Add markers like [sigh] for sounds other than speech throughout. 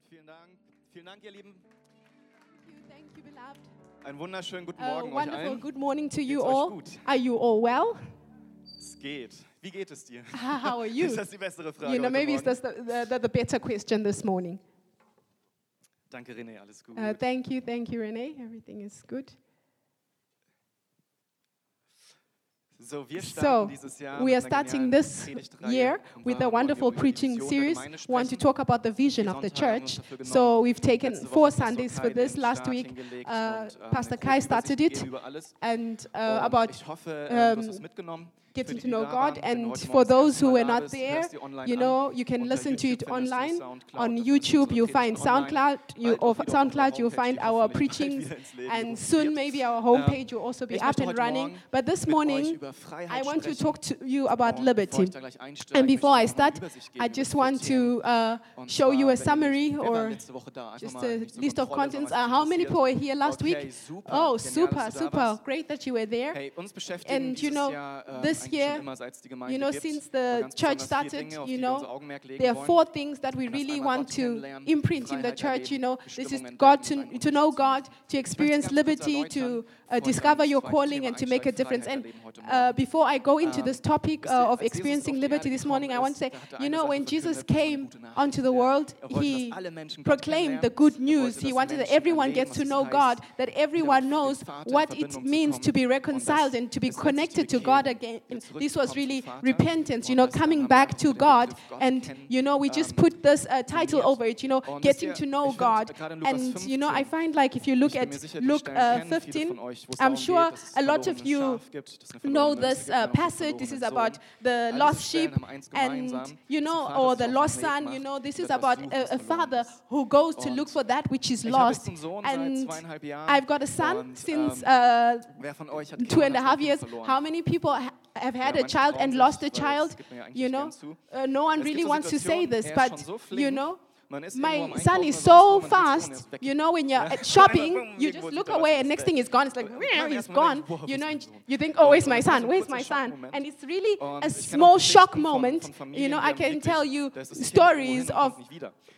Amen, vielen Dank. Vielen Dank, ihr Lieben. Thank you, thank you, Einen wunderschönen guten Morgen uh, euch allen. Good morning to you all. Gut? Are you all well? Es geht. Wie geht es dir? [laughs] How are you? ist das die bessere Frage? You know, maybe it's the, the, the better question this morning. Danke, René, alles gut. Uh, thank you, thank you, René. Everything is good. So, we are starting this year with a wonderful preaching series. We want to talk about the vision of the church. So, we've taken four Sundays for this. Last week, uh, Pastor Kai started it, and uh, about um, getting to know God. And for those who were not there, you know, you can listen to it online. On YouTube, you'll find SoundCloud. You, or SoundCloud, you'll find our preachings. And soon, maybe our homepage will also be up and running. But this morning, I want to talk to you about liberty. And before I start, I just want to uh, show you a summary or just a list of contents. Uh, how many people were here last week? Oh, super, super. Great that you were there. And you know, this this year, you know, since the church started, you know, there are four things that we really want to imprint in the church. You know, this is God to, to know God, to experience liberty, to uh, discover your calling and to make a difference. And uh, before I go into this topic uh, of experiencing liberty this morning, I want to say, you know, when Jesus came onto the world, he proclaimed the good news. He wanted that everyone gets to know God, that everyone knows what it means to be reconciled and to be connected to God again. And this was really repentance, you know, coming back to God. And, you know, we just put this uh, title over it, you know, getting to know God. And, you know, I find like if you look at Luke 15, I'm sure a lot of uh, you know this uh, passage. This is about the lost sheep and, you know, or the lost son. You know, this is about a, a father who goes to look for that which is lost. And I've got a son since uh, two and a half years. How many people have had a child and lost a child? You know, uh, no one really wants to say this, but, you know, my son is so fast. You know, when you're [laughs] shopping, you just look away, and next thing is gone. It's like he's gone. You know, you think, oh, where's my son? Where's my son? And it's really a small shock moment. You know, I can tell you stories of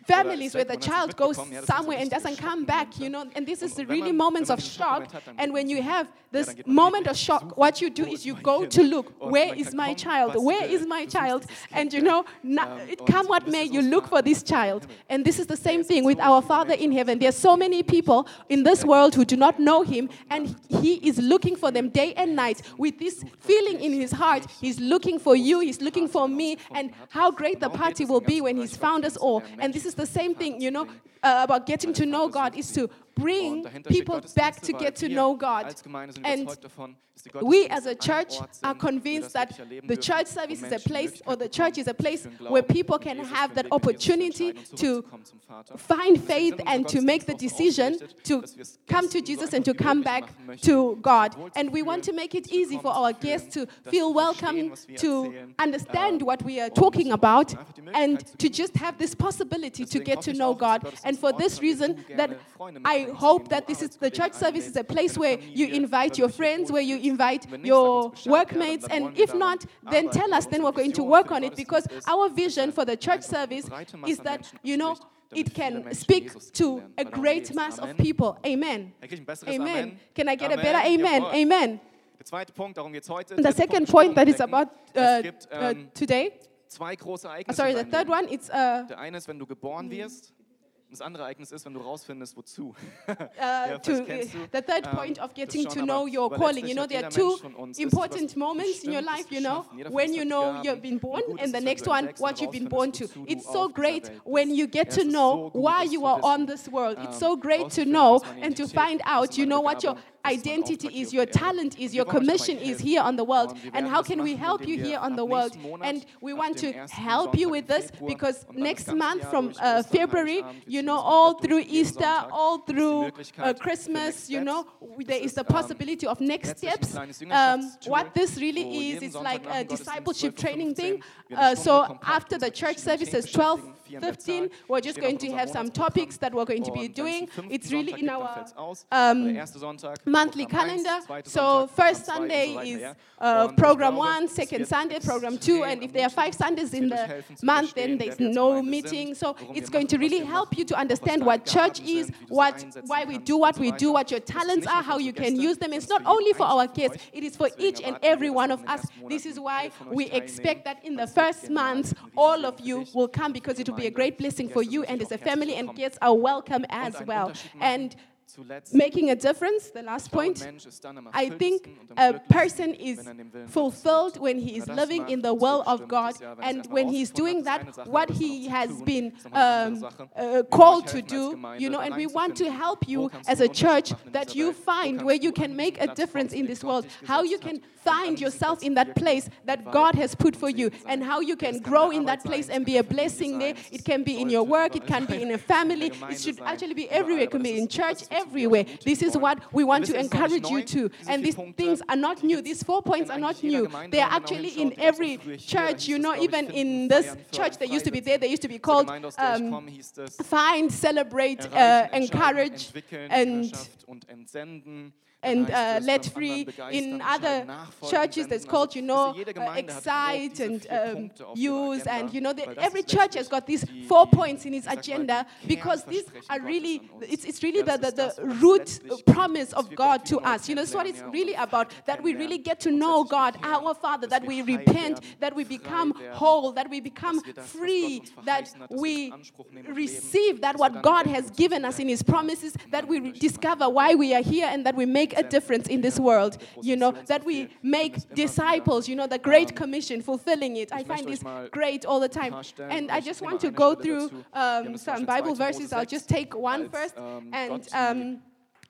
families where the child goes somewhere and doesn't come back. You know, and this is really moments of shock. And when you have this moment of shock, what you do is you go to look, where is my child? Where is my child? And you know, it come what may, you look for this child. And this is the same thing with our Father in heaven. There are so many people in this world who do not know him, and he is looking for them day and night with this feeling in his heart. He's looking for you, he's looking for me, and how great the party will be when he's found us all. And this is the same thing, you know, uh, about getting to know God is to bring people back to get to know God. And we as a church are convinced that the church service is a place, or the church is a place where people can have that opportunity to find faith and to make the decision to come to Jesus and to come back to God. And we want to make it easy for our guests to feel welcome, to understand what we are talking about, and to just have this possibility to get to know God. And for this reason, that I Hope that this is the church service is a place where you invite your friends, where you invite your workmates. And if not, then tell us, then we're going to work on it because our vision for the church service is that, you know, it can speak to a great mass of people. Amen. Amen. Can I get a better amen? Amen. The second point that is about uh, uh, today. Sorry, the third one, it's. Uh, Das andere Ereignis ist, wenn du rausfindest, wozu. [laughs] Uh, ja, to, the third point of getting to know your calling. You know, there are two important moments in your life, you know, when you know you've been born and the next one, what you've been born to. It's so great when you get to know why you are on this world. It's so great to know and to find out, you know, what your identity is, your talent is, your commission is here on the world. And how can we help you here on the world? And we want to help you with this because next month from uh, February, you know, all through Easter, all through uh, Christmas, you know, there is the possibility of next steps. Um, what this really is, it's like a discipleship training thing. Uh, so after the church services, 12 15, we're just going to have some topics that we're going to be doing. It's really in our um, monthly calendar. So first Sunday is uh, program one, second Sunday, program two, and if there are five Sundays in the month, then there's no meeting. So it's going to really help you to understand what church is, what, why we do what we do, what your talents are, how you can use them. It's not only for our kids, it is for each and every one of us. This is why we expect that in the first month, all of you will come because it will be be a great blessing for you and as a family, and kids are welcome as well. And making a difference, the last point, I think a person is fulfilled when he is living in the will of God and when he's doing that, what he has been um, uh, called to do, you know, and we want to help you as a church that you find where you can make a difference in this world, how you can find yourself in that place that God has put for you, and how you can grow in that place and be a blessing there. It can be in your work, it can be in a family, it should actually be everywhere, it can be in church everywhere. This is what we want to encourage you to. And these things are not new. These four points are not new. They are actually in every church. You know, even in this church that used to be there, they used to be called um, Find, Celebrate, uh, Encourage, and and uh, let free. In other churches, That's called, you know, uh, excite and um, use. Uh, and, you know, the, every church has got these four points in its agenda because these uh, are really, it's, it's really the, the, the root promise of God to us. You know, that's what it's really about that we really get to know God, our Father, that we repent, that we become whole, that we become free, that we receive that what God has given us in His promises, that we discover why we are here and that we make make a difference in this world, you know, that we make disciples, you know, the Great Commission, fulfilling it. I find this great all the time. And I just want to go through um, some Bible verses. I'll just take one first. And. Um,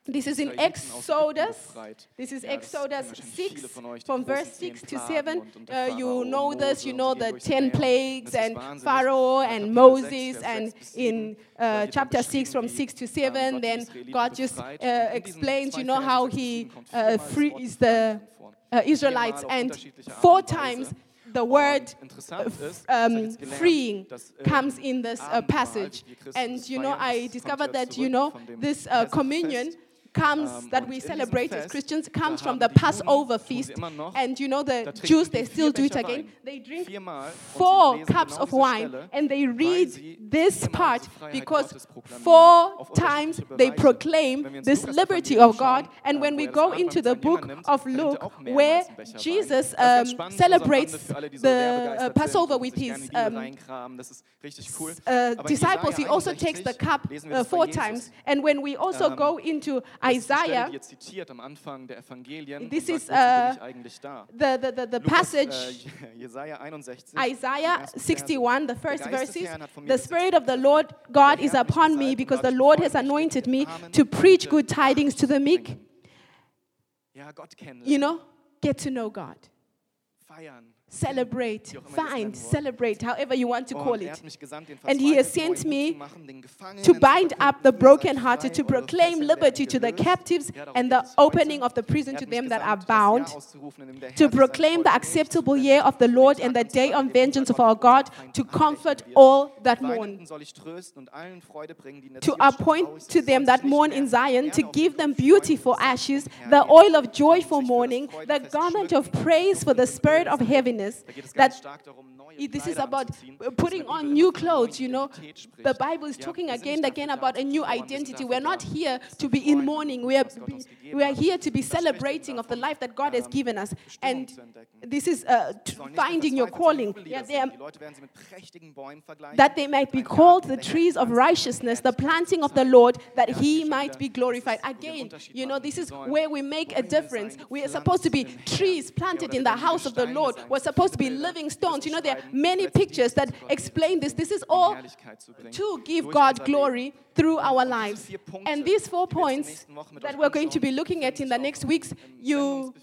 this is in Exodus. This is Exodus 6, from verse 6 to 7. Uh, you know this, you know the 10 plagues and Pharaoh and Moses, and in uh, chapter 6, from 6 to 7, then God just uh, explains, you know, how he uh, frees the uh, Israelites, and four times the word uh, um, freeing comes in this uh, passage. And you know, I discovered that you know this uh, communion comes um, that we celebrate as Christians comes from the Passover feast. And you know the Jews they still do it again. They drink four cups of wine and they read this part because four times they proclaim this liberty of God. And when we go into the book of Luke where Jesus um, celebrates the uh, Passover with his um, uh, disciples, he also takes the cup uh, four times. And when we also go into Isaiah. Jetzt zitiert am Anfang der Evangelien. This is uh, the, the, the, the passage. Jesaja 61. Isaiah 61, the first verses. The Spirit of the Lord God is upon me because the Lord has anointed me to preach good tidings to the meek. You know, get to know God. Feiern celebrate, find, celebrate, however you want to call it. And he has sent me to bind up the brokenhearted, to proclaim liberty to the captives and the opening of the prison to them that are bound, to proclaim the acceptable year of the Lord and the day of vengeance of our God, to comfort all that mourn, to appoint to them that mourn in Zion, to give them beauty for ashes, the oil of joy for mourning, the garment of praise for the spirit of heaviness Gefängnis. Da geht es ganz da, stark darum, this is about putting on new clothes, you know. The Bible is talking again and again about a new identity. We're not here to be in mourning. We are, we are here to be celebrating of the life that God has given us. And this is uh, finding your calling. Yeah, are, that they might be called the trees of righteousness, the planting of the Lord, that he might be glorified. Again, you know, this is where we make a difference. We are supposed to be trees planted in the house of the Lord. We're supposed to be living stones. You know, they're many pictures that explain this. This is all Herrlichkeit zu bringen. to give God glory through our lives. And these four die wir jetzt in den points nächsten Wochen mit that we're going to be looking at in the next weeks, you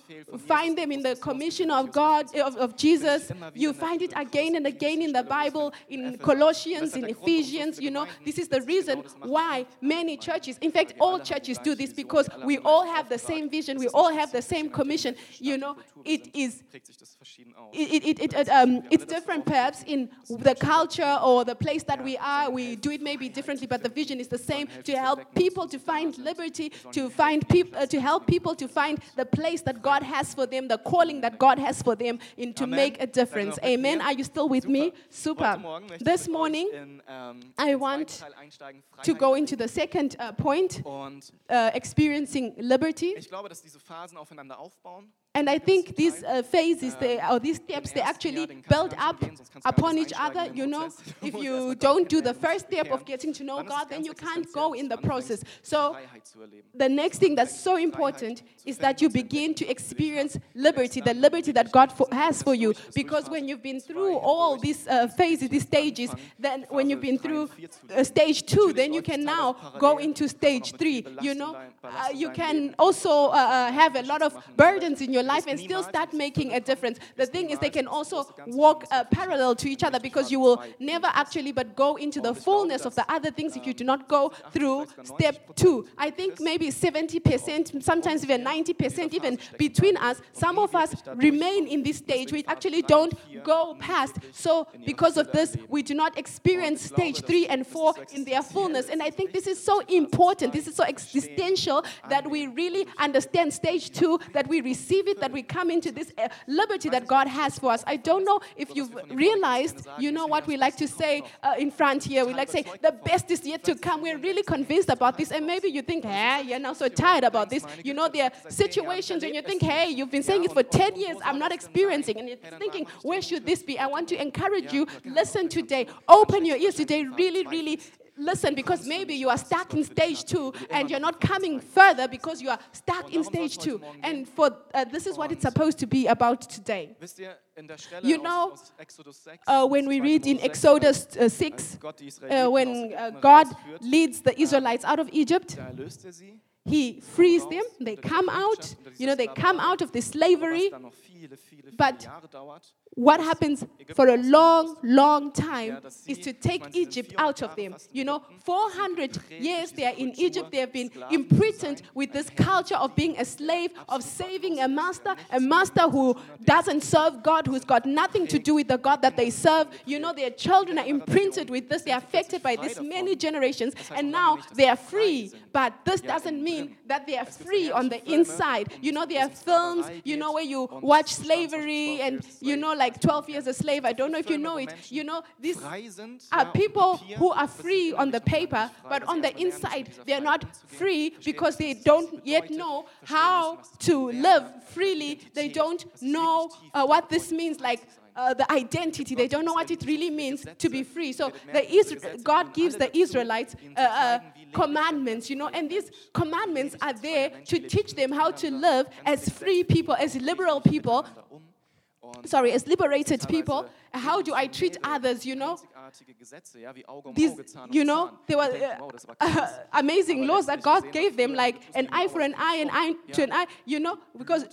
find them in the commission of God, of, of Jesus. You find it again and again in the Bible, in Colossians, in Ephesians. You know, this is the reason why many churches, in fact, all churches do this because we all have the same vision, we all have the same commission. You know, it is prägt sich das verschieden aus. it, it, it, it, um, it's different perhaps in the culture or the place that we are. We do it maybe differently, but the vision is the same to help people to find liberty, to find people, uh, to help people to find the place that God has for them, the calling that God has for them, in to Amen. make a difference. Amen. Are you still with me? Super. Heute Super. Morgen möchte ich This morning, ähm, I want zweiten Teil einsteigen, to go into the second uh, point, uh, experiencing liberty. ich glaube, dass diese Phasen aufeinander aufbauen. And I think these uh, phases, they, or these steps, they actually build up upon each other. You know, [laughs] if you don't do the first step of getting to know God, then you can't go in the process. So Freiheit zu erleben. the next thing that's so important is that you begin to experience liberty, the liberty that God fo- has for you. Because when you've been through all these uh, phases, these stages, then when you've been through uh, stage two, then you can now go into stage three. You know, uh, you can also have a lot of burdens in your life and still start making a difference. The thing is, they can also walk uh, parallel to each other because you will never actually but go into the fullness of the other things if you do not go through step two. I think maybe 70%, sometimes even 90%, even between us, some of us remain in this stage. We actually don't go past. So, because of this, we do not experience stage three and four in their fullness. And I think this is so important. This is so existential that we really understand stage two, that we receive it, that we come into this uh, liberty that God has for us. I don't know if you've realized, you know what we like to say uh, in front here. We like to say, the best is yet to come. We're really convinced about this. And maybe you think, hey, you're now so tired about this. You know, there are situations and you think, hey, you've been saying it for 10 years, I'm not experiencing. And you're thinking, where should this be? I want to encourage you, listen today. Open your ears today. Really, really listen because maybe you are stuck in stage two and you're not coming further because you are stuck in stage two. And for uh, this is what it's supposed to be about today. Wisst ihr, in der Stelle You know, aus Exodus 6, Uh, when we read in Exodus uh, 6, uh, when uh, God leads the Israelites out of Egypt, da erlöst sie. He frees them, they come out, you know, they come out of the slavery. But What happens for a long, long time is to take Egypt out of them. You know, 400 years they are in Egypt, they have been imprisoned with this culture of being a slave, of saving a master, a master who doesn't serve God, who's got nothing to do with the God that they serve. You know, their children are imprinted with this, they are affected by this many generations, and now they are free. But this doesn't mean that they are free on the inside. You know, there are films, you know, where you watch slavery and, you know, like 12 years a slave. I don't know if you know it. You know, these are people who are free on the paper, das ist frei, but on the inside, they're not free because they don't yet know how müssen, was das to live freely. They don't know uh, what this means, like. Uh, the identity. They don't know what it really means to be free. So werdet the merken, diese Is- Gesetze God gives the Israelites uh, uh, zeigen, wie Leben commandments, you know, and these commandments are there to teach them how to live as free people, as liberal people. Sorry, as liberated people. How do I treat others, you know? Einzigartige Gesetze, ja, wie Auge um these, um you know, there were uh, wow, das war krass. [laughs] amazing laws that God gave them, like an eye for an eye, an eye to an eye, you know, because,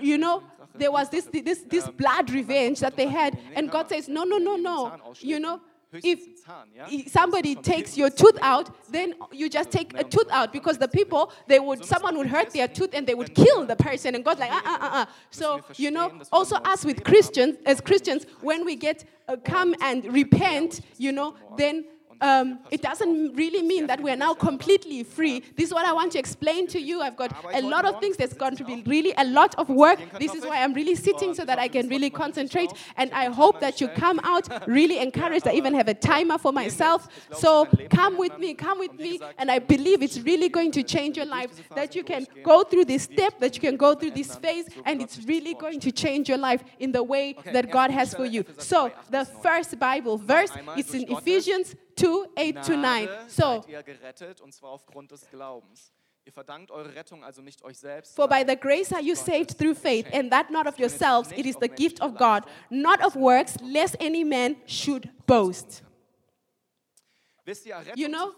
you know, there was this, this, this Ähm, blood revenge that they had, and God says, no, no, no, no, ein Zahn ausschlägt, you know, if ein Zahn, ja? i- Das somebody takes your tooth out, then you just take a tooth out because the people they would someone would hurt their tooth and they would kill the person and God's like uh uh uh uh. So you know, also us with Christians as Christians, when we get uh, come and repent, you know, then. Um, it doesn't really mean that we're now completely free. This is what I want to explain to you. I've got a lot of things. There's going to be really a lot of work. This is why I'm really sitting so that I can really concentrate. And I hope that you come out [laughs] really encouraged. I even have a timer for myself. So come with me, come with me. And I believe it's really going to change your life. That you can go through this step, that you can go through this phase, and it's really going to change your life in the way that God has for you. So the first Bible verse is in Ephesians 2 8 to 9. Gnade So gerettet, und zwar aufgrund des Glaubens. Ihr verdankt eure Rettung also nicht euch selbst. For by the grace are you saved through faith, and that not of yourselves, it is the gift of God, not of works, lest any man should boast. Wisst ihr, Rettung You know,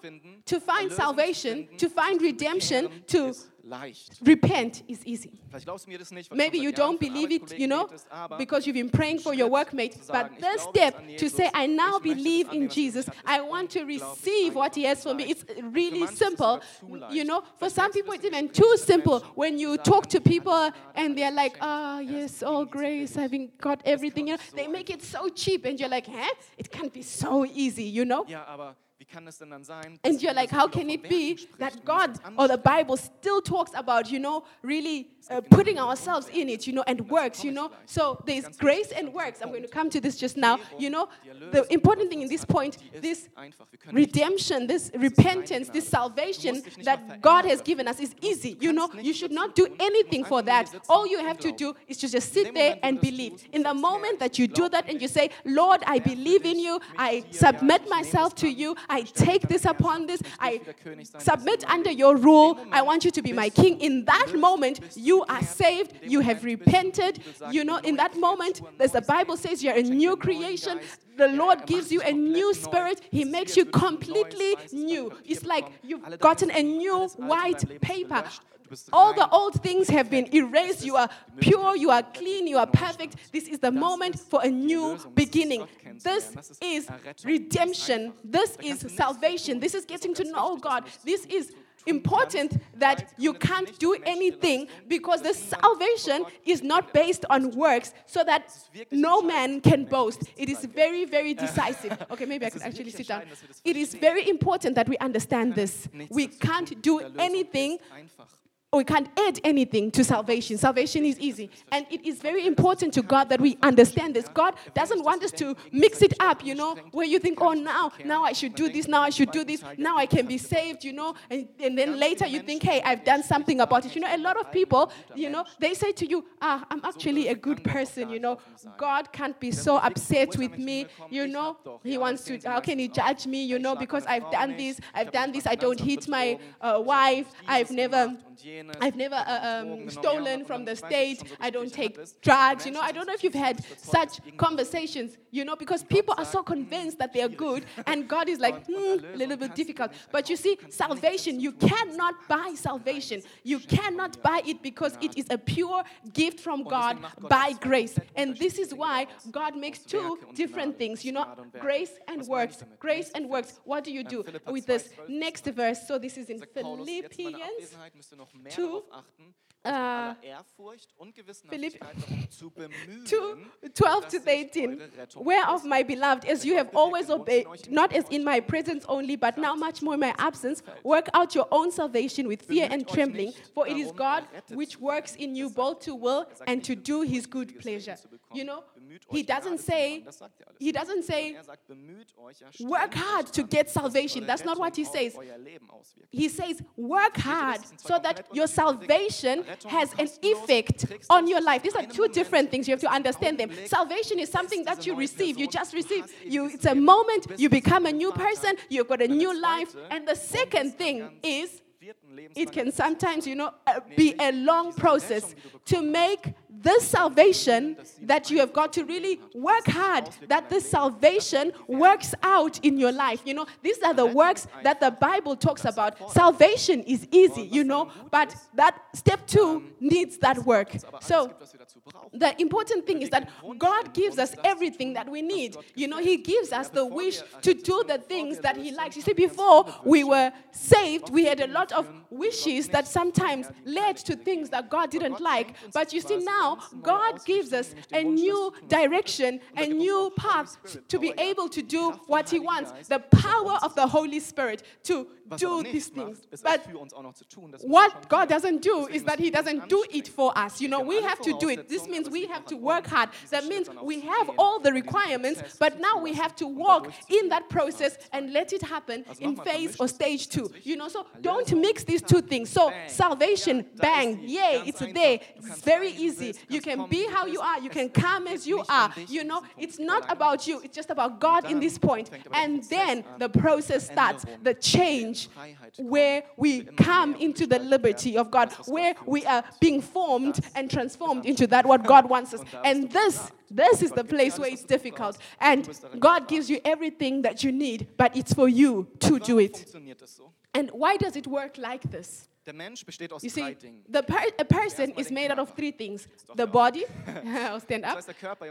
to find salvation, to find redemption, to leicht. repent is easy. Vielleicht glaubst du mir das nicht, Maybe you schon seit Jahren don't believe it, you know, because you've been praying for your workmate. But the step to say, I now believe in Jesus, I want to receive what He has for me. It's really manche ist es simple. sogar zu leicht. You know, for some people, it's even too simple. When you talk to people and they're like, ah, Er yes, all grace, having got everything, you know, they make it so cheap, and you're like, huh? It can't be so easy, you know? Ja, aber wie kann es denn dann sein? dass And you're like, how can it be that God or the? Bible still talks about, you know, really uh, putting ourselves in it, you know, and works, you know? So there's grace and works. I'm going to come to this just now. You know, the important thing in this point, this einfach. Wir können nicht redemption, this repentance, this salvation musst dich nicht that God has given us is easy. You know, you should not do tun. Du musst anything for that. All you have to do is to just sit there and believe. In the moment that you do that and you say, Lord, I believe in you, I submit myself to you, I take this upon this, I will wieder König sein, submit under your rule. I want you to be my king. In that moment, you are saved, you have repented. You know, in that moment, as the Bible says, you're a new creation. The Lord gives you a new spirit. He makes you completely new. It's like you've gotten a new white paper. All the old things have been erased. You are pure, you are clean, you are perfect. This is the moment for a new beginning. This is redemption. This is salvation. This is getting to know God. This is. Important that you can't do anything because the dass niemand vor salvation is not based on works so that no man can boast. It is very, very [laughs] decisive. Okay, maybe I could actually sit down. entscheidend, dass wir das It is very important that we understand this. We can't do anything. We can't add anything to salvation. Salvation is easy. And it is very important to God that we understand this. God doesn't want us to mix it up, you know, where you think, oh, now, now I should do this, now I should do this, now I can be saved, you know, and, and then later you think, hey, I've done something about it. You know, a lot of people, you know, they say to you, ah, I'm actually a good person, you know, God can't be so upset with me, you know, He wants to, how can He judge me, you know, because I've done this, I've done this, I don't hit my uh, wife, I've never. I've never uh, um, stolen from the state. I don't take drugs. You know, I don't know if you've had such conversations, you know, because people are so convinced that they are good, and God is like, hmm, a little bit difficult. But you see, salvation, you cannot buy salvation. You cannot buy it because it is a pure gift from God by grace. And this is why God makes two different things, you know, grace and works. Grace and works. What do you do with this next verse? So this is in Sagt Paulus, jetzt in meiner Philippians. Noch mehr two, darauf achten, äh, aller Ehrfurcht und Gewissenhaftigkeit darum zu [laughs] bemühen, 2 12 to sich 18 eure Rettung whereof my beloved as you have always obeyed not as in my presence only but now much more in my absence. Work out your own salvation with fear and trembling for it is god which works in you both to will and to do his good pleasure. you know he doesn't say Das sagt er alles. he doesn't say Er sagt, bemüht euch, ja, work hard to get salvation. That's not what he says auf euer Leben auswirkt. he says work hard das sind zwei so that your salvation has an effect on your life. These are two different things. You have to understand them. salvation is something that you receive. You just receive. you it's a moment you become a new person. You've got a new life. and the second thing is it can sometimes you know uh, be a long process to. make this salvation that you have got to really work hard that this salvation works out in your life you know these are the works that the bible talks about salvation is easy you know but that step 2 needs that work so the important thing is that God gives us everything that we need. You know, He gives us the wish to do the things that He likes. You see, before we were saved, we had a lot of wishes that sometimes led to things that God didn't like. But you see, now God gives us a new direction, a new path to be able to do what He wants. The power of the Holy Spirit to do these things. macht, ist es But für uns auch noch zu tun. Das müssen wir schon what God doesn't do is that He müssen wir uns doesn't do it for us. You know, we have to do it. This means we have to work hard. That means we have all the requirements, but now we have to walk in that process and let it happen in phase or stage two. You know, so don't mix these two things. So salvation, bang. salvation, Ja, da very bang, you can be how you are. You can come as you are. You know, it's not about you. It's just about God in this point. And then the process starts, the change where we come into the liberty of God, where we are being formed and transformed into that what God wants us. And this this is the place where it's difficult. And God gives you everything that you need, but it's for you to do it. And why does it work like this? Der Mensch besteht aus you see, Dingen. The per a person is made out of three things. The body, [laughs] [laughs] I'll stand up.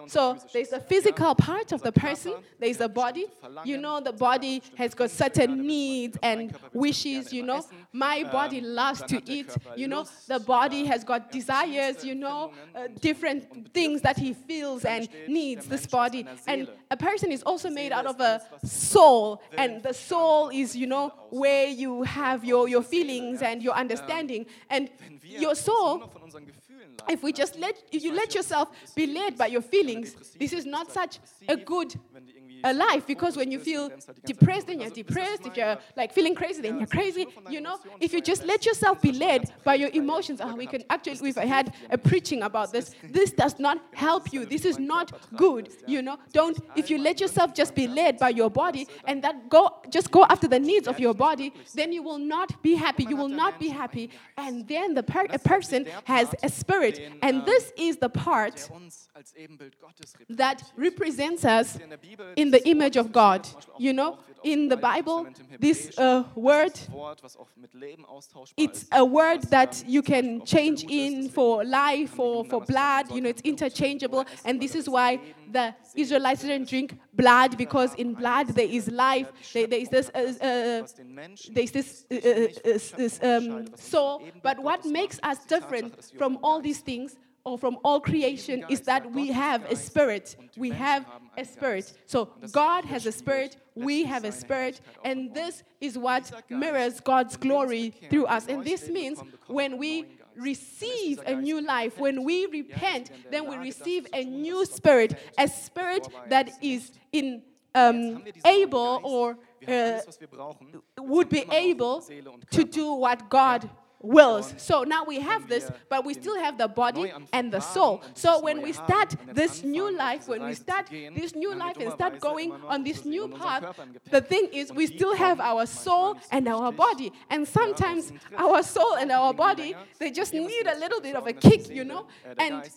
So there's a physical part of the person, there's a body. You know the body has got certain needs and wishes, you know. My body loves to eat, you know. The body has got desires, you know, uh, different things that he feels and needs this body. And a person is also made out of a soul and the soul is, you know, where you have your, your feelings and your understanding and your soul, if we just let, if you let yourself be led by your feelings, this is not such a good alive because when you feel depressed, then you're depressed. If you're like feeling crazy, then you're crazy. You know, if you just let yourself be led by your emotions, oh, we can actually, we've had a preaching about this. This does not help you. This is not good. You know, don't, if you let yourself just be led by your body and that go, just go after the needs of your body, then you will not be happy. You will not be happy. And then the per- person has a spirit. And this is the part that represents us in in the image of God. You know, in the Bible, this uh, word, it's a word that you can change in for life or for blood, you know, it's interchangeable. And this is why the Israelites didn't drink blood, because in blood there is life, there, there is this, uh, uh, there is this, uh, uh, uh, this um, soul. But what makes us different from all these things or from all creation is that we have a spirit. We have a spirit. So God has a spirit, we have a spirit, and this is what mirrors God's glory through us. And this means when we receive a new life, when we repent, then we receive a new spirit, a spirit that is in um, able or uh, would be able to do what God wills. So now we have this, but we still have the body and the soul. So when we start this new life, when we start this new life and start going on this new path, the thing is we still have our soul and our body. And sometimes our soul and our body, they just need a little bit of a kick, you know? And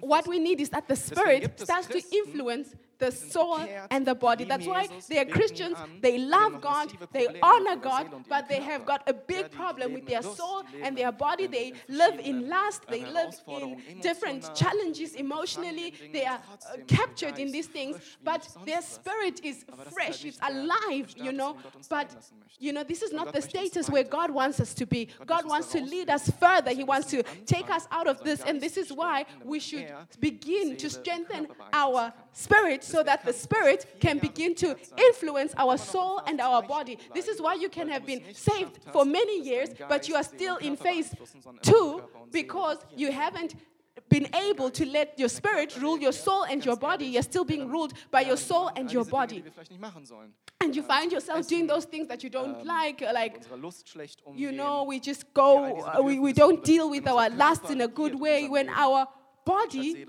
what we need is that the spirit starts to influence the soul and the body. That's why they are Christians, they love God, they honor God, but they have got a big problem problem with their soul and their body. They live in lust, they live in different challenges emotionally. They are uh, captured in these things, but their spirit is fresh, it's alive, you know. But, you know, this is not the status where God wants us to be. God wants to lead us further, He wants to take us out of this, and this is why we should begin to strengthen our spirit so that the spirit can begin to influence our soul and our body. This is why you can have been saved for many years, but you are still in phase two because you haven't been able to let your spirit rule your soul and your body. You're still being ruled by your soul and your body. And you find yourself doing those things that you don't like, uh, like, you know, we just go, uh, we, we don't deal with our lusts in a good way when our body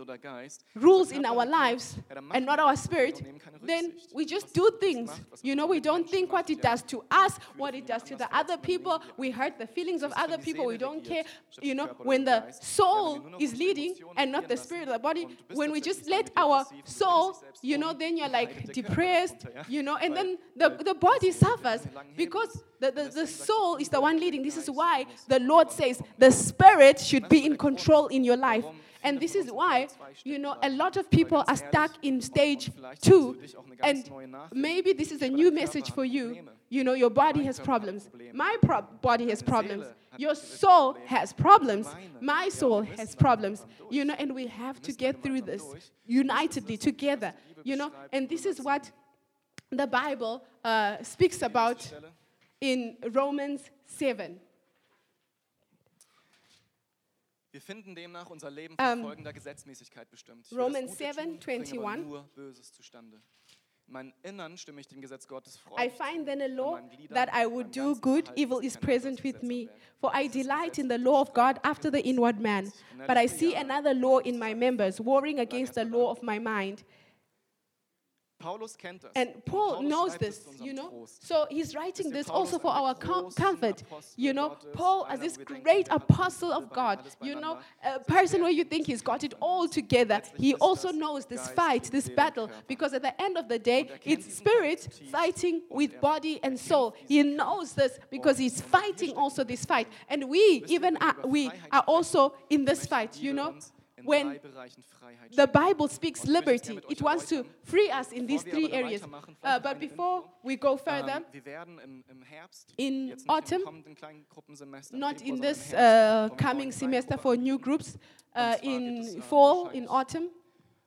rules in our lives and not our spirit, then we just do things. You know, we don't think what it does to us, what it does to the other people. We hurt the feelings of other people. We don't care. You know, when the soul is leading and not the spirit of the body, when we just let our soul, you know, then you're like depressed, you know, and then the, the body suffers because. The, the, the, soul is the one leading. This is why the Lord says the spirit should be in control in your life. And this is why, you know, a lot of people are stuck in stage two. And maybe this is a new message for you. You know, your body has problems. My pro body has problems. Your soul has problems. My soul has problems. You know, and we have to get through this unitedly together. You know, and this is what the Bible uh, speaks about in Romans 7. Wir finden demnach unser Leben von ähm, folgender Gesetzmäßigkeit bestimmt. Ich Romans 7, tun, 21. Nur Böses zustande. In Innern stimme ich dem Gesetz Gottes Freude. I find then a law that I would do good, evil is present with me. For I delight in the law of God after the inward man. But I see another law in my members, warring against the law of my mind. Paulus kennt das. And Paul knows this, you know. So he's writing this also for our comfort. You know, Paul, as this great apostle of God, you know, a person where you think he's got it all together, he also knows this fight, this battle, because at the end of the day, it's spirit fighting with body and soul. He knows this because he's fighting also this fight. And we, even are, we, are also in this fight, you know when the Bible speaks liberty, it wants to free us in these three areas. Uh, but before we go further, in autumn, not in this uh, coming semester for new groups, uh, in fall, in autumn,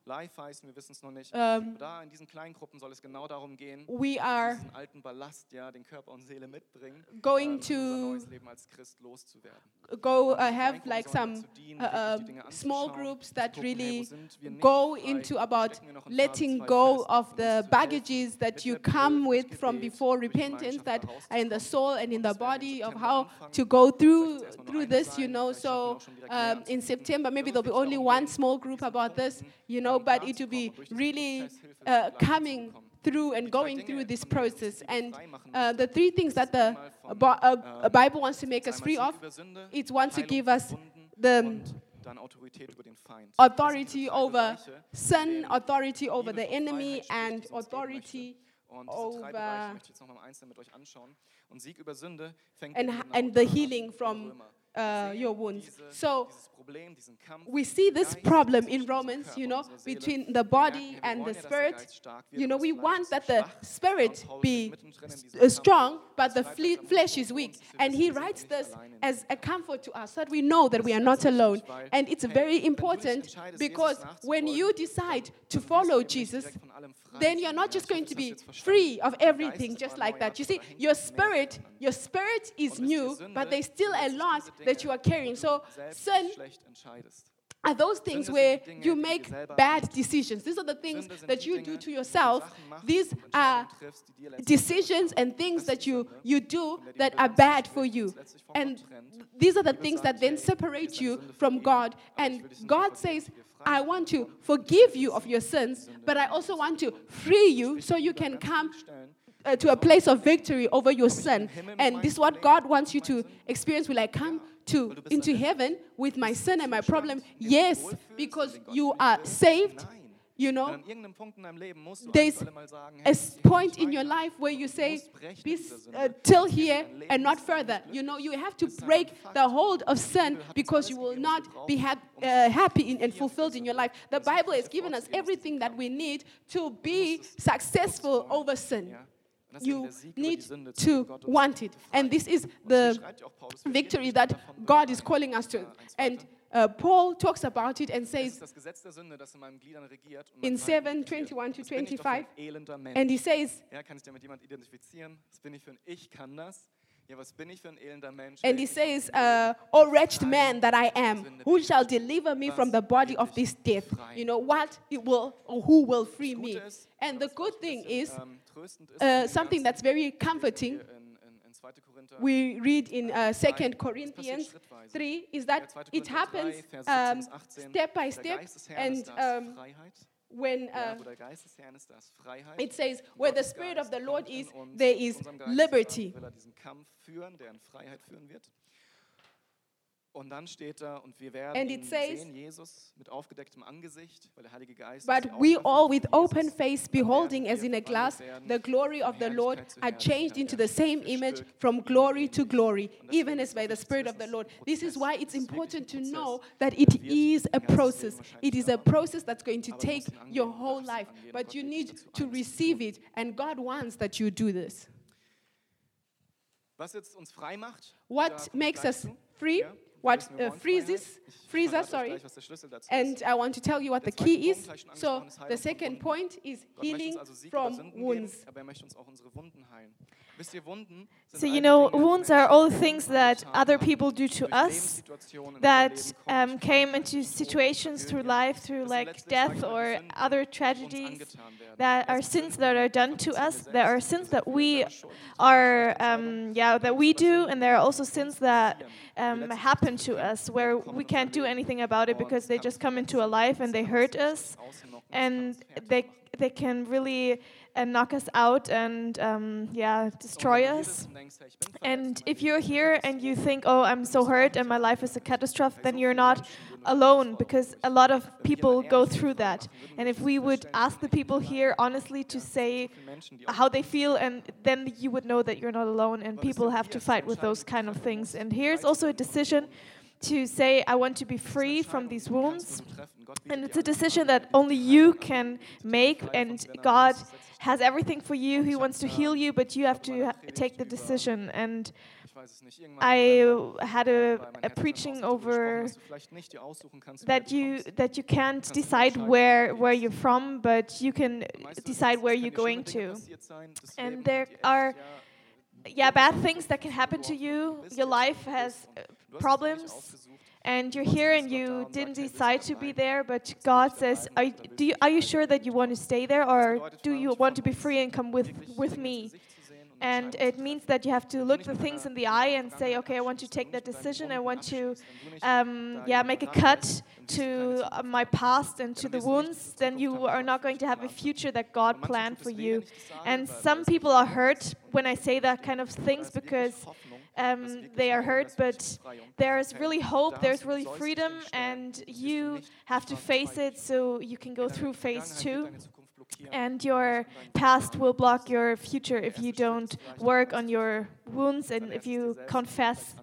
Life heißt, wir wissen es noch nicht. Um, da in diesen kleinen Gruppen soll es genau darum gehen, we are diesen alten Ballast, ja, den Körper und Seele mitbringen, going to Leben als Christ loszuwerden. Go uh, have like some uh, um, small groups that really go into about letting go of the baggages that you come with from before repentance that are in the soul and in the body of how to go through through this, you know. So um, in September maybe there'll be only one small group about this, you know but it will be really uh, coming through and going through this process. And uh, the three things that the uh, uh, Bible wants to make us free of, it wants to give us the authority over sin, authority over the enemy, and authority over and, and the healing from uh, your wounds. So we see this problem in Romans, you know, between the body and the spirit. You know, we want that the spirit be strong, but the flesh is weak. And he writes this as a comfort to us, so that we know that we are not alone. And it's very important because when you decide to follow Jesus, then you're not just going to be free of everything just like that. You see, your spirit, your spirit is new, but there's still a lot that you are carrying. So sin are those things where you make bad decisions. These are the things that you do to yourself. These are decisions and things that you, you do that are bad for you. And these are the things that then separate you from God. And God says, I want to forgive you of your sins, but I also want to free you so you can come uh, to a place of victory over your sin. And this is what God wants you to experience. Will I come to into heaven with my sin and my problem? Yes, because you are saved. You know, there's a point in your life where you say, uh, till here and not further. You know, you have to break the hold of sin because you will not be ha uh, happy and fulfilled in your life. The Bible has given us everything that we need to be successful over sin. You need to want it. And this is the victory that God is calling us to. And uh, Paul talks about it and says in 7 21 to 25, and he says, and he says, uh, O wretched man that I am, who shall deliver me from the body of this death? You know, what it will, or who will free me? And the good thing is, uh, something that's very comforting. we read in uh, 2 Corinthians 3 is that it happens um, step by step and um, when uh, it says, where the Spirit of the Lord is, there is liberty. Und dann steht da, und wir werden And it says, sehen, Jesus, mit aufgedecktem Angesicht, weil der Heilige Geist But we all, with open face, beholding as in a glass the glory of the Lord, are changed into the same image from glory to glory, even as by the Spirit of the Lord. This is why it's important to know that it is a process. It is a process that's going to take your whole life, but you need to receive it, and God wants that you do this. What makes us free? Sünden geben, wounds. aber er möchte uns auch unsere Wunden heilen. Wisst ihr, Wunden sind So, the second point is healing from wounds Menschen. are all things that other people do to us Lebenssituationen in unserem that um, came into situations through life, through like death ich mal, die or other tragedies that are sins that are done to us. There are sins that we are, um, yeah, that we do, and there are also sins that um, happen to us where we can't do anything about it because they just come into our life and they hurt us, ausnocken, es kann and they they can really uh, knock us out and um, yeah, destroy Und wenn du hier us. bist und denkst, hey, ich bin verletzt, And if you're here and you think, oh, I'm so hurt and my life is a catastrophe, then you're not alone because a lot of people go through that. And if we would ask the people here honestly to say so viele Menschen, die auch how they feel, and then you would know that you're not alone, and people have to fight with those kind of things. And here's also a decision to say, I want to be Das ist eine free from these wounds. nur du treffen. Gott bietet And it's a decision that only you can an, bietet dir make, and God das setzt dich has everything for you. He wants to heal you, but you have to ha- take the decision. And Ich weiß es nicht, irgendwann I had a, a preaching auch darüber gesprochen, over dass du vielleicht nicht dir aussuchen kannst, woher that you that you can't decide where where you're from, but you can Weißt du, es decide where you're going to. passiert sein, das And there hat dir echt, are- Yeah, bad things that can happen to you. Your life has bist und du hast es dir nicht problems, and you're here and you didn't hey, willst du decide to be there, but God says, are, do you, are you sure that you want to stay there, or do you want to be free and come with with me? ins Gesicht zu sehen und And it means that you have to look the things in the eye and say, okay, I want to take that du nicht mit decision. I want to abschließt, wenn du nicht um, yeah, make a cut dann wirst du to uh, my past and to the wirst du nicht wounds, then you are not going to have a future that God planned for you. wenn ich das sage, And some people are hurt when I say that kind of things because um, da ist wirklich they are hurt, but there is really hope, there's really freedom, and und siehst du you have to face it so you can go through phase two. deine Zukunft blockieren. And your past will block your future if you don't work on your wounds and if you confess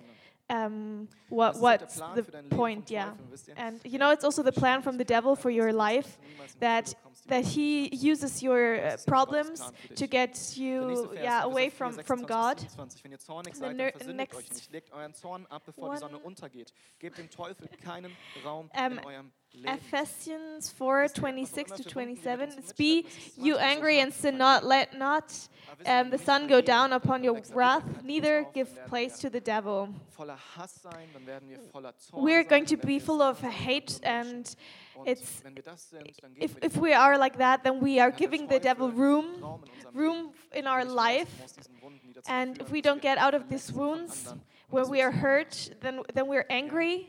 um, what ist auch der what's the für dein Leben vom point, yeah. Teufel, wisst ihr? And you know, it's also the plan from the devil for your life that that he uses your uh, problems to get you yeah away from from God. Wenn ihr zornig The seid, ner- dann versündigt next euch nicht. Legt euren Zorn ab, bevor die Sonne one- untergeht. Gebt dem Teufel keinen Raum Um, in eurem Leben. Ephesians 4 26 to 27. It's be you angry and sin not, let not um, the sun go down upon your wrath, neither give place to the devil. voller Hass sein, dann werden wir voller Zorn We're going to be full of hate, and it's wenn wir das sind, dann geben if, if we are like that, then we are Dann hat der giving the devil room, Raum in unserem room in our life. rauszuholen aus diesen Wunden, die dazu And if we don't get out of these wounds, where we are hurt, then then we're angry,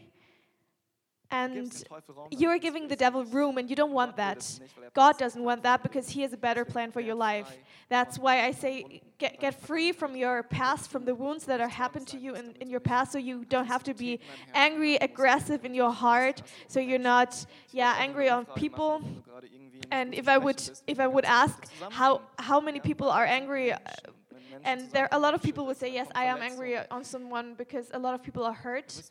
and gibst dem Teufel Raum, you're giving the devil room, and you don't want that. das nicht, weil God doesn't want that because He has a better plan for your life. That's why I say get, get free from your past, from the wounds that are happened to you in, in your past, so you don't have to be angry, aggressive in your heart, so you're not, yeah, angry on people. And if I would, if I would ask how how many people are angry, uh, and there a lot of people would say yes, I am angry on someone because a lot of people are hurt.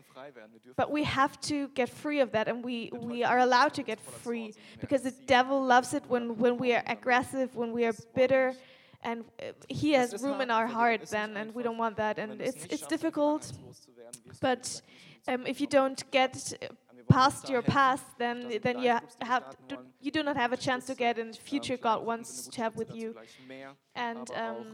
But we have to get free of that, and we, we are allowed to get free because the devil loves it when, when we are aggressive, when we are bitter, and uh, he has room in our heart then, and we don't want that, and it's it's difficult. But um, if you don't get past your past, then then you have do, you do not have a chance to get in future God wants to have with you. And um,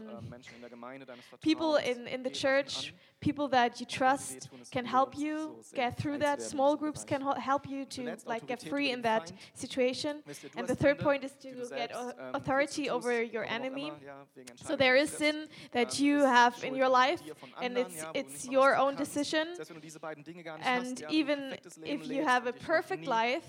people in, in the church, people that you trust, can help you get through that. Small groups can help you to like get free in that situation. And the third point is to get authority over your enemy. So there is sin that you have in your life, and it's it's your own decision. And even if you have a perfect life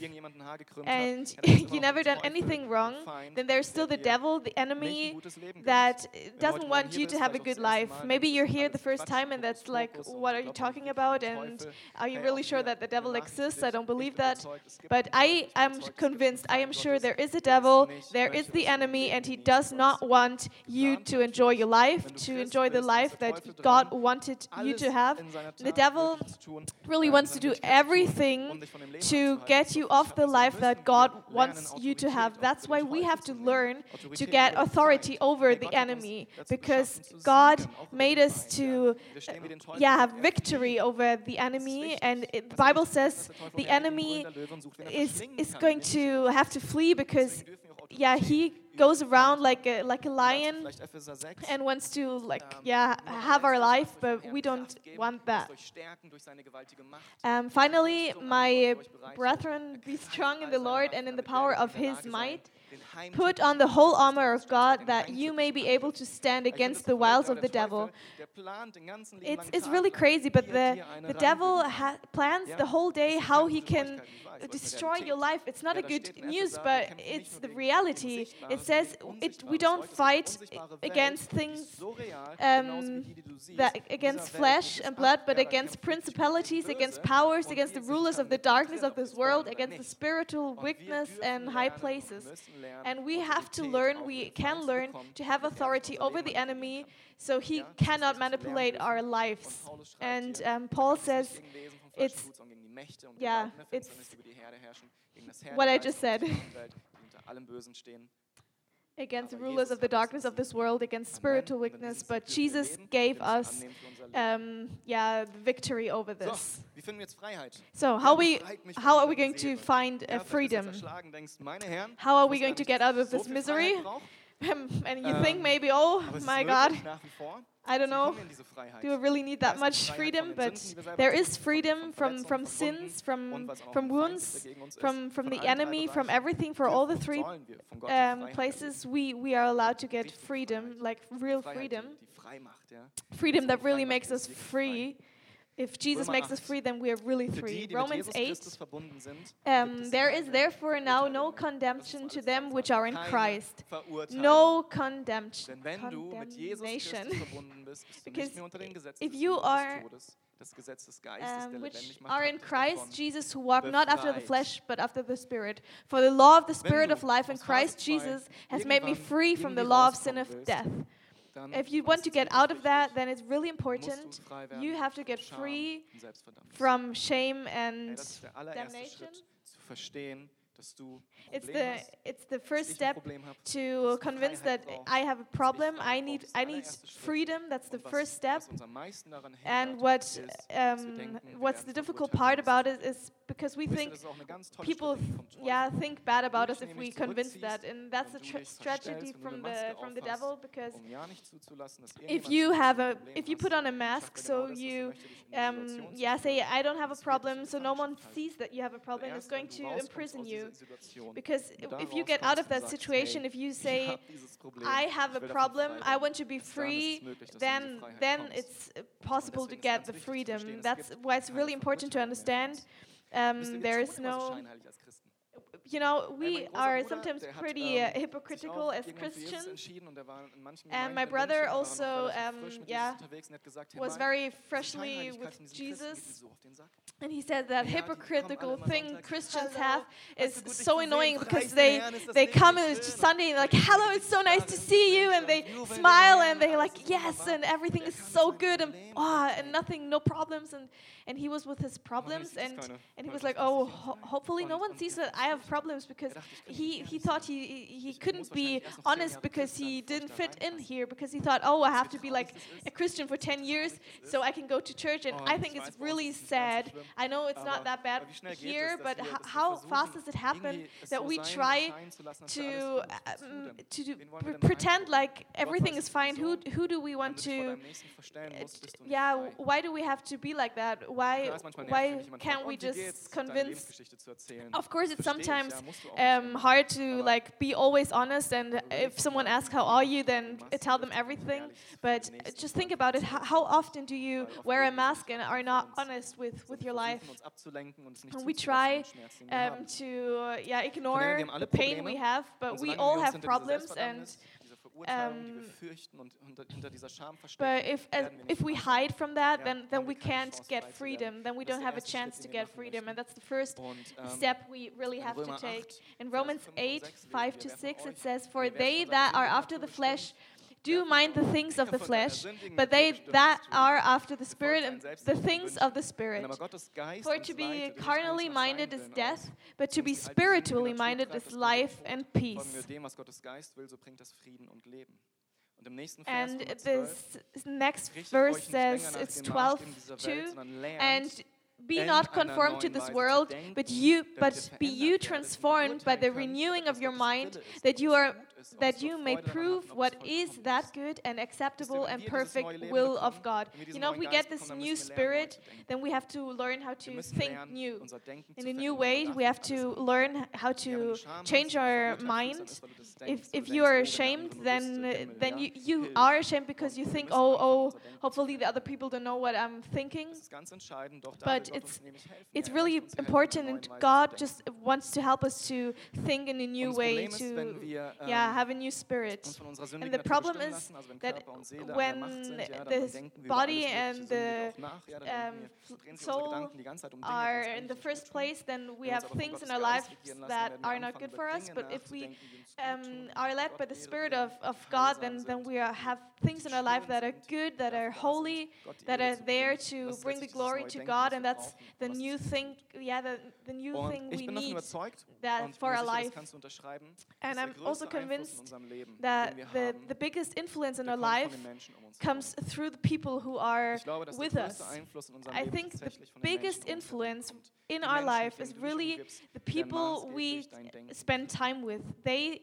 and [laughs] you never done anything wrong, then there's still the devil, the enemy, that doesn't want you to have a good life. Maybe you're here the first time and that's like, what are you talking about? And are you really sure that the devil exists? I don't believe that. But I am convinced, I am sure there is a devil, there is the enemy, and he does not want you to enjoy your life, to enjoy the life that God wanted you to have. The devil really wants to do everything to get you off the life that God wants you to have. That's why we have to learn to get authority over the enemy because God made us to yeah, have victory over the enemy. And it, the Bible says. the enemy is, is going to have to flee because yeah, he goes around like a, like a lion and wants to like yeah have our life, but we don't want that. Um, finally, my brethren, be strong in the Lord and in the power of His might. Put on the whole armor of God that you may be able to stand against the wiles of the devil. It's, it's really crazy, but the, the devil ha- plans the whole day how he can destroy your life. It's not a good news, but it's the reality. It says it, we don't fight against things, um, that, against flesh and blood, but against principalities, against powers, against the rulers of the darkness of this world, against the spiritual weakness and high places. And we have to learn, we can learn to have authority over the enemy so he cannot manipulate our lives. And um, Paul says, it's yeah, it's what I just said. against the rulers of the darkness of this world, against spiritual weakness, but Jesus gave us, um, yeah, victory over this. So how we how are we going to find uh, freedom? How are we going to get out of this misery? Um, and you think maybe, oh my God, I don't know, do we really need that much freedom? But there is freedom from, from sins, from, from wounds, from, from the enemy, from everything, for all the three um, places we, we are allowed to get freedom, like real freedom. Freedom that really makes us free. If Jesus makes us free, then we are really free. Die, Romans 8. Um, there is therefore now no condemnation to them which are in Christ. No condemnation. condemnation. because if you are um, which are in Christ Jesus, who walk not after the flesh, but after the Spirit. For the law of the Spirit of life in Christ Jesus has made me free from the law of sin of death if you want to get out of that, then it's really important. You have to get free from shame and damnation. It's the it's the first step to convince that I have a problem. I need I need freedom. That's the first step. And what um, what's the difficult part about it is because we think people yeah think bad about us if we convince that, and that's a tra tragedy from the from the devil because if you have a if you put on a mask, so you um, yeah say I don't have a problem, so no one sees that you have a problem, it's going to imprison you because if you get out of that situation, if you [laughs] say [laughs] I have a problem, I want to be free, then then it's possible to get the freedom. That's why it's really important to understand um, there is no you know, we are sometimes pretty uh, hypocritical as Christians. And my brother also, um, yeah, was very freshly with Jesus. And he said that hypocritical thing Christians have is so annoying because they, they come on Sunday and like, hello, it's so nice to see you. And they smile and they're like, yes, and everything is so good and, oh, and nothing, no problems. And, and he was with his problems and, and he was like, oh, ho hopefully no one sees that I have problems problems because he, he thought he, he couldn't be honest because he didn't fit in here, because he thought, oh, I have to be like a Christian for 10 years so I can go to church. And I think it's really sad. I know it's not that bad here, but how fast does it happen that we try to, um, to pr pretend like everything is fine? Who, who do we want to? Yeah, why do we have to be like that? Why, why can't we just convince? Of course, it's sometimes haben. Um, to like be always honest. And if someone asks how are you, then tell them everything. but just think about it. How often do you wear a mask and Selbstverdammnis, dieser Verurteilung, die wir um, fürchten ignore the pain we have, But we all have problems werden Um, wir nicht if we hide from that, then then we can't get freedom. Then we don't have a chance to get freedom, and that's the first ähm, step we really have to take. In Romans 5 und 8, 6 lesen 5 wir, to wer von 6, it do mind the things of the flesh, but they that are after the Spirit and the things of the Spirit. For to be carnally minded is death, but to be spiritually minded is life and peace. And this next verse says, it's 12, 2, and be not conformed to this world, but you but be you transformed by the renewing of your mind, that you are that you may prove what is that good and acceptable and perfect will of God. You know, if we get this new spirit, then we have to learn how to think new. In a new way, we have to learn how to change our mind. If, if you are ashamed, then, then you, you are ashamed because you think, oh, oh, hopefully the other people don't know what I'm thinking. But it's, it's really important, and God just wants to help us to think in a new way, to, yeah, have a new spirit. And the problem is that when the body and the um, soul are in the first place, then we have things in our lives that are not good for us. But if we um, are led by the Spirit of, of God, then, then we are, have things in our life that are good, that are holy, that are there to bring the glory to God, and that's the new thing. Yeah, the, the new thing we need that for our life. And I'm also convinced influenced, that the, the biggest influence in our life comes through the people who are with us. I think the biggest influence in our life is really the people we spend time with. They,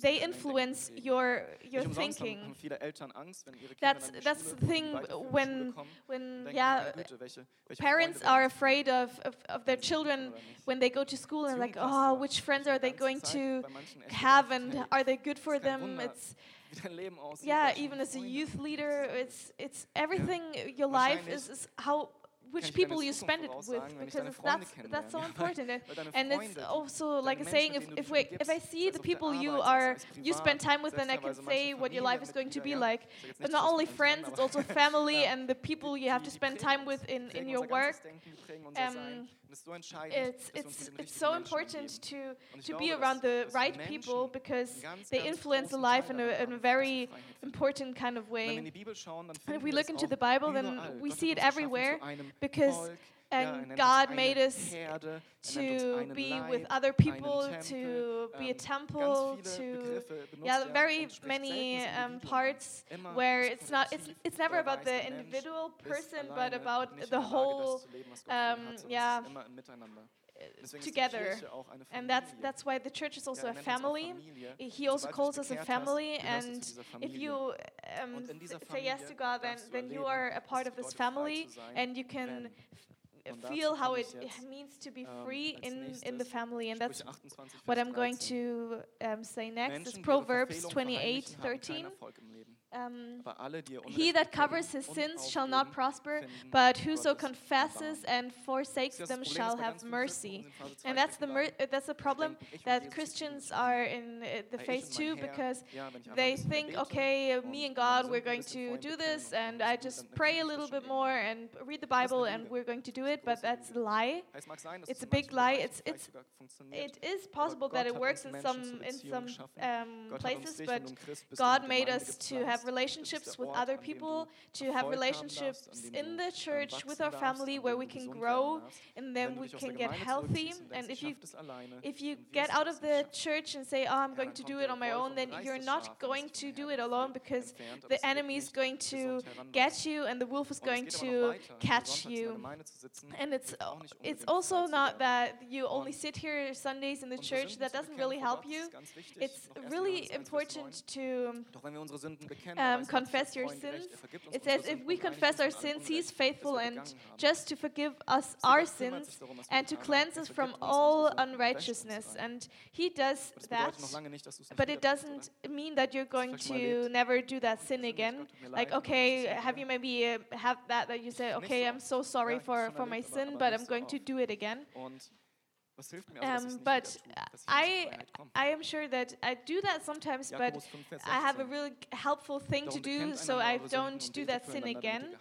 they influence your, your thinking. That's, that's the thing when, when yeah, parents are afraid of, of, of their children when they go to school and like, oh, which friends are they going to have and are they good for them? It's, yeah, even as a youth leader, it's, it's everything, your life is, is how which people you spend it with because that's that's so [laughs] important and, and it's also like a saying if, if, we, if I see the people you are you spend time with then I can say what your life is going to be like. But not only friends it's also family and the people you have to spend time with in in your work. um, it's, it's, it's so important to, to be around the right people because they influence the life in a, in a very important kind of way. And if we look into the Bible, then we see it everywhere because and God made us to be with other people, to be a temple, to yeah, very many um, parts where it's not it's it's never about the individual person, but about the whole um, ehm, yeah äh, together. And that's that's why the church is also a family. He also calls us a family, and if you um, say yes to God, then then you are a part of this family, and you can feel how it means to be free in, in the family. And that's what I'm going to um, say next. It's Proverbs 28, 13. Um, he that covers his sins shall not prosper, but whoso confesses and forsakes them shall have mercy. And that's the mer- that's the problem that Christians are in uh, the face too because they think, okay, me and God, we're going to do this, and I just pray a little bit more and read the Bible, and we're going to do it. But that's a lie. It's a big lie. It's it's it is possible that it works in some in some um, places, but God made us to have have relationships with other people, to have relationships in the church with our family where we can grow and then we can get healthy. And if you, if you get out of the church and say, oh, I'm going to do it on my own, then you're not going to do it alone because the enemy is going to get you and the wolf is going to catch you. And it's, it's also not that you only sit here Sundays in the church, that doesn't really help you. It's really important to Doch wenn wir unsere Sünden bekennen, um, erweist Gott sich confess your sins. It says, if we confess our sins, He is Unrecht, das wir faithful and just to forgive us our Gott kümmert sich sins darum, was wir and to cleanse us from all unsere Sünden und wäscht uns unrighteousness. And He does that, bedeutet noch lange nicht, dass du es nicht but it wieder tust, oder? doesn't mean that you're going vielleicht schon mal to never do that sin again. Gott, tut mir Like, okay, have you maybe uh, have that that you say, okay, I'm so sorry Ja, ich hab's for for my sin, but I'm going to do it again. Um, but I? I am sure that I do that sometimes, but Jakobus 5, Vers I have a 16. really helpful thing to do, so I don't und do that sin again.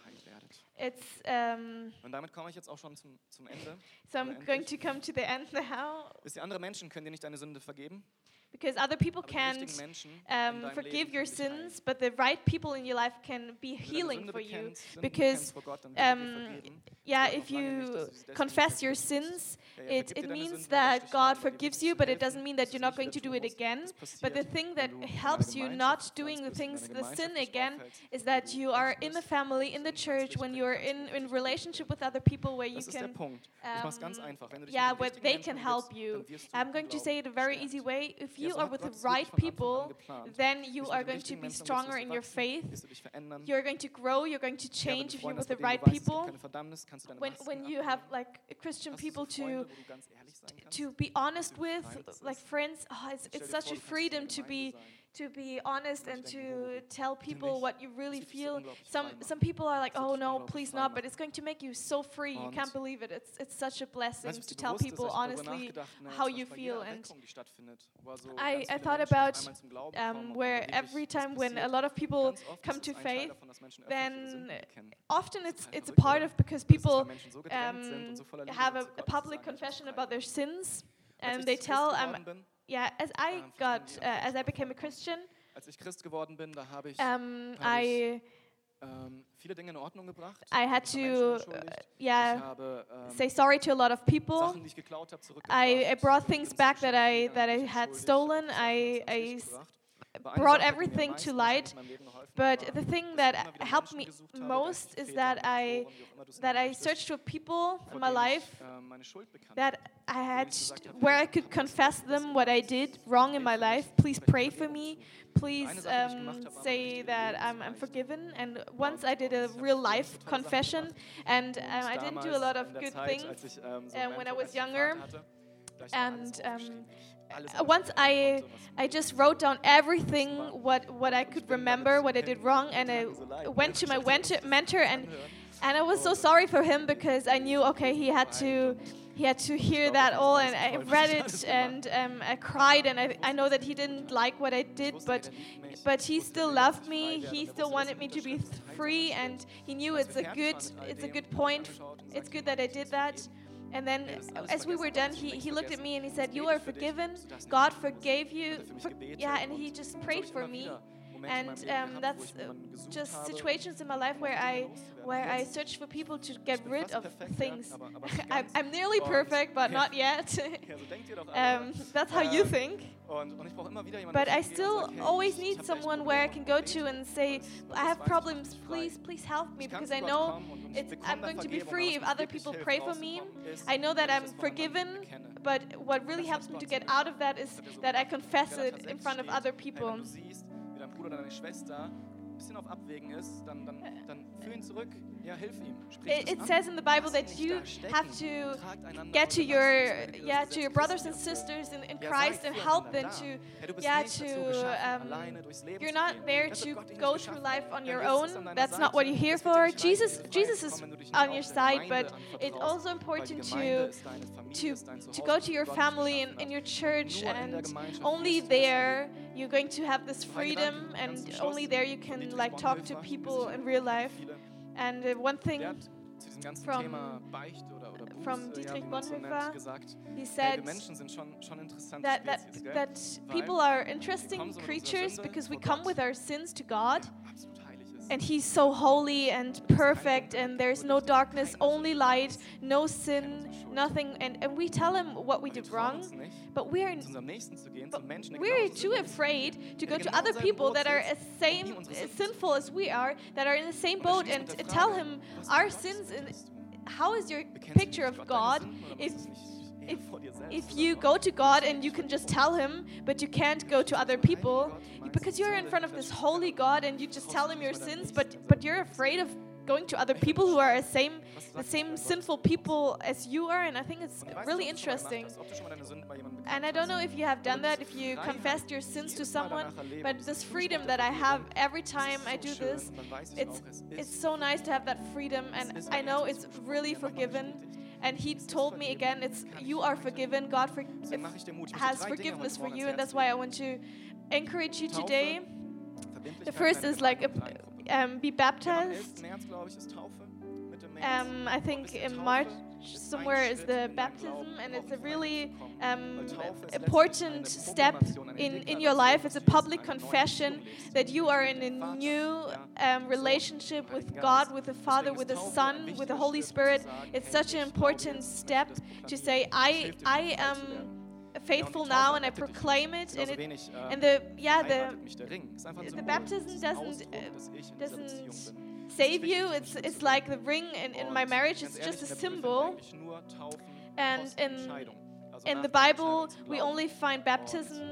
It's um, Und damit komme ich jetzt auch schon zum, zum Ende. so I'm going to come to the end now. Wisst ihr, andere Menschen können dir nicht deine Sünde vergeben. because other people can't um, forgive your sins, but the right people in your life can be healing for you. Because, um, yeah, if you confess your sins, it, it means that God forgives you, but it doesn't mean that you're not going to do it again. But the thing that helps you not doing the things, the sin again, is that you are in the family, in the church, when you're in, in relationship with other people where you can. Um, yeah, where they can help you. I'm going to say it a very easy way. If you are with the right people, then you are going to be stronger in your faith. You're going to grow, you're going to change if you're with the right people. When, when you have like Christian people to, to be honest with, like friends, oh, it's, it's such a freedom to be to be honest and to tell people what you really feel. Some some people are like, oh no, please not, but it's going to make you so free. You can't believe it. It's it's such a blessing to tell people honestly how you feel. And I, I thought about um, where every time when a lot of people come to faith, then often it's, it's a part of because people um, have a, a public confession about their sins and they tell, um, yeah, as I got, uh, as I became a Christian, um, I I had to, uh, yeah, say sorry to a lot of people. I, I, brought things back that I that I had stolen. I, I brought everything to light. But the thing that helped me most is that I that I searched for people in my life that I had where I could confess them what I did wrong in my life. Please pray for me. Please um, say that I'm, I'm, forgiven. And once I did a real life confession, and um, I didn't do a lot of good things um, when I was younger and um, uh, once I I just wrote down everything what what I could remember, what I did wrong, and I went to my mentor and and I was so sorry for him because I knew okay he had to he had to hear that all and I read it and um, I cried and I, I know that he didn't like what I did but but he still loved me. he still wanted me to be free and he knew it's a good it's a good point it's good that I did that. And then, as we were done, he, he looked at me and he said, You are forgiven. God forgave you. For, yeah, and he just prayed for me. And um, that's uh, just situations in my life where I where I search for people to get rid of things. [laughs] I'm, I'm nearly perfect, but [laughs] not yet. um, that's how you think. But I still always need someone where I can go to and say, I have problems, please, please help me, because I know I'm going to be free if other people pray for me. I know that I'm forgiven, but what really helps me to get out of that is that I confess it in front of other people. Bruder oder deine Schwester ein bisschen auf Abwägen ist, dann, dann, dann führ ihn zurück. Ja, hilf ihm. It, it says in the Bible that you have to get to your yeah to your brothers and sisters in, in Christ and help them to yeah to um, you're not there to go through life on your own. That's not what you're here for. Jesus Jesus is on your side, but it's also important to to to go to your family and in your church and only there you're going to have this freedom and only there you can like talk to people in real life. And uh, one thing from, from Dietrich Bonhoeffer, he said that, that, that people are interesting creatures because we come with our sins to God. And he's so holy and perfect, and there's no darkness, only light, no sin, nothing. And, and we tell him what we did wrong, but we're, but we're too afraid to go to other people that are as same as sinful as we are, that are in the same boat, and tell him our sins. And how is your picture of God if if, if you go to God and you can just tell Him, but you can't go to other people, because you're in front of this holy God and you just tell Him your sins, but, but you're afraid of going to other people who are the same, [laughs] the same sinful people as you are, and I think it's really interesting. And I don't know if you have done that, if you confessed your sins to someone, but this freedom that I have every time I do this, it's, it's so nice to have that freedom, and I know it's really forgiven and he told me again, it's you are forgiven. God for, has forgiveness for you, and that's why I want to encourage you today. The first is like um, be baptized. Um, I think in March. Somewhere is the baptism, and it's a really um, important step in, in your life. It's a public confession that you are in a new um, relationship with God, with the Father, with the Son, with the Holy Spirit. It's such an important step to say, I, I am faithful now and I proclaim it. And, it, and the yeah the the baptism doesn't uh, doesn't save you. It's it's like the ring in, in my marriage. It's just a symbol. And in in the Bible, we only find baptism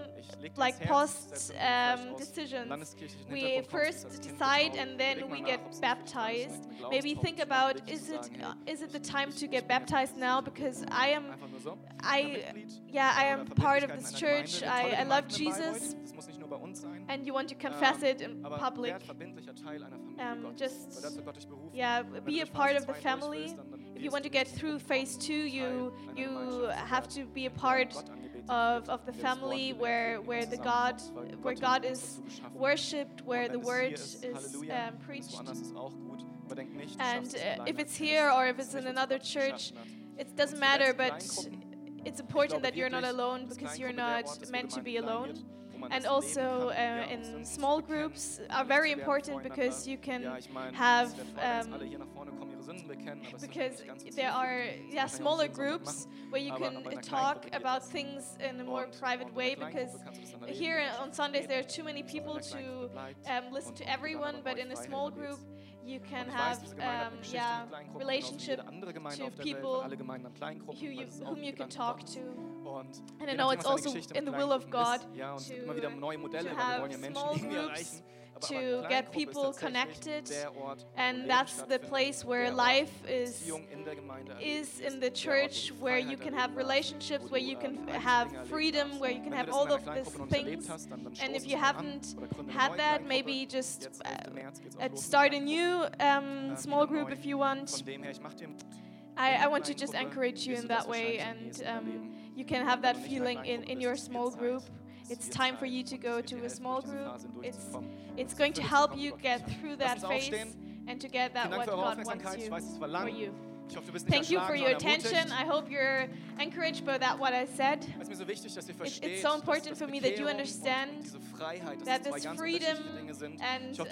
like post um, decisions. We first decide and then we get baptized. Maybe think about is it uh, is it the time to get baptized now? Because I am, I yeah I am part of this church. I, I love Jesus. And you want to confess it in public. Um, just yeah, be a part of the family you want to get through phase two, you you have to be a part of, of the family where where the God where God is worshipped, where the word is um, preached. And uh, if it's here or if it's in another church, it doesn't matter. But it's important that you're not alone because you're not meant to be alone and also uh, in small groups are very important because you can have um, because there are yeah smaller groups where you can talk about things in a more private way because here on Sundays there are too many people to um, listen to everyone but in a small group you can have um, yeah relationship to people who you, whom you can talk to. and I know it's also in the will of God to, to have small groups to get people connected and that's the place where life is is in the church where you can have relationships where you can have freedom where you can have all of these things. and if you haven't had that maybe just uh, start a new um, small group if you want. I, I, want to just encourage you in that way and um, you can have that feeling in, in your small group it's time for you to go to a small group. It's, it's going to help you get through that phase and to get that what God wants you, for you. Thank you for your attention. I hope you're encouraged by that what I said. It's, it's so important for me that you understand that this freedom and um,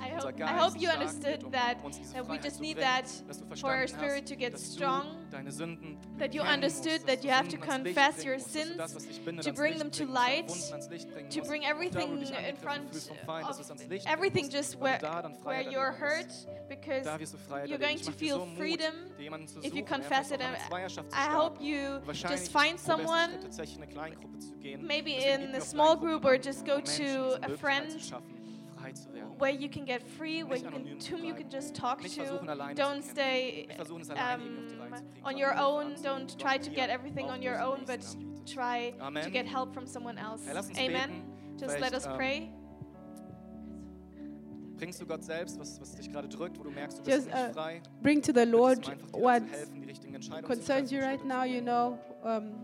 I, hope, I hope you understood that, that we just need that for our spirit to get strong. That you understood that you have to confess your sins, to bring them to light, to bring everything in front of everything just where, where you're hurt because you're going to feel freedom if you confess it. I hope you just find someone, maybe in a small group, or just go to a friend where you can get free, where you can, whom you can just talk to. Don't stay um, on your own. Don't try to get everything on your own, but try to get help from someone else. Amen. Just let us pray. Bringst du Gott selbst, was, was dich gerade drückt, wo du merkst, du bist Just nicht uh, frei? bring to the Lord what helfen, die richtigen Entscheidungen concerns you right now, you know. Um,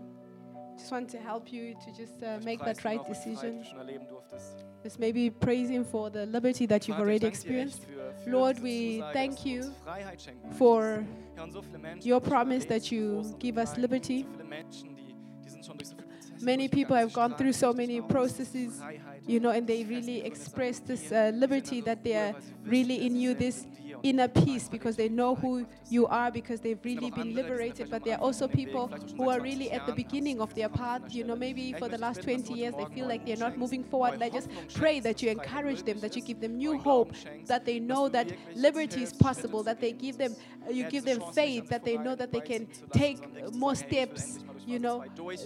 just want to help you to just uh, make that right noch, wie frei decision. du schon erleben durftest. Just maybe praise Him for the liberty that you've already danke dir echt experienced. Lord, we thank you uns Freiheit schenken for möchtest. Ja, und so viele Menschen, your promise that you give us liberty. Many people have gone through so many processes, you know, and they really express this uh, liberty that they are weil sie wissen, really in you, this in dir und inner peace, because they know who you are, because they've really been andere, die sind liberated. But there are also von dem Weg, people vielleicht auch schon who are really at the beginning of their path, you know, maybe for the last 20 years they feel like they're not moving forward. And I just pray that you encourage them, that you give them new hope, that they know that liberty is possible, that they give them, uh, you give them faith, that they know that they can vorbeiziehen zu lassen, take sondern echt zu more sagen, hey, ich will steps, endlich mal durch you know,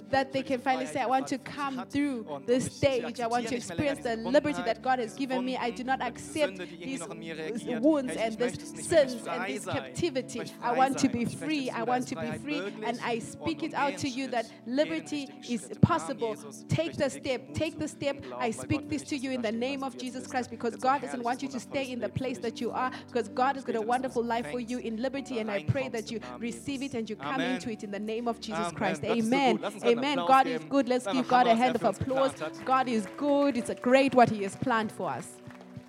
that they can finally say, I want to Vater für mich come through Und- this und ich- ich stage. I want to nicht mehr länger experience the liberty that God has given me. I do not accept Sünde, die irgendwie these noch in mir uh, reagiert. wounds and this möchte es nicht mehr, ich sins and this captivity. I want to be free. I want to be free. And I speak it out to you that liberty is Schritt. Im Namen possible. Take the step. Take the step. I speak this to you in the name of Jesus Christ because God doesn't want you to stay in the place that you are because. God has got a bete, dass du wonderful life for you in liberty and I pray that you receive it and you come into it in the name of Jesus Christ. Gott ist so Amen. gut. Lass uns einen Amen. God is good. Let's give God a hand of applause. God is good. It's a great what He has planned for us.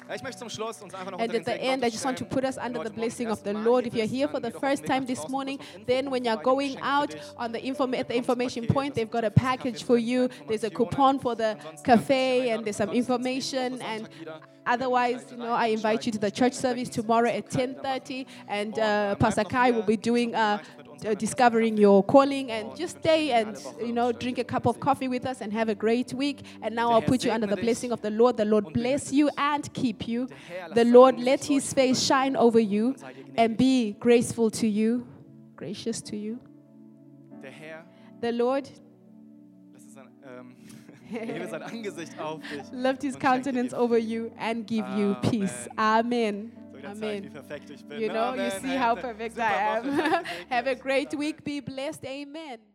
Ja, Ich möchte zum Schluss uns einfach noch And at the end, I just want to put us under the blessing of the Lord. If you're here for the geh doch auf den first time this morning, das ist noch then when you're going out Geschenke für dich. on the informa at the information point, they've got a Paket, das ist package for you. There's a coupon for the cafe, and there's some information. And otherwise, you know, I invite you to the church service tomorrow at 10:30, and uh, Pastor Kai will be doing uh, uh, discovering your calling. And just stay and you know drink a cup of coffee with us and have a great week. And now I'll put you under the blessing of the Lord. The Lord bless you and keep you. The Lord let His face shine over you and be graceful to you, gracious to you. The Lord das ist ein, ähm, hebe sein Angesicht auf dich. lift His und schenke dir countenance over you and give you peace. Amen. So wieder zeigen, wie Amen. perfekt ich bin. You know, you see how perfect I am. [laughs] Have a great week. Be blessed. Amen.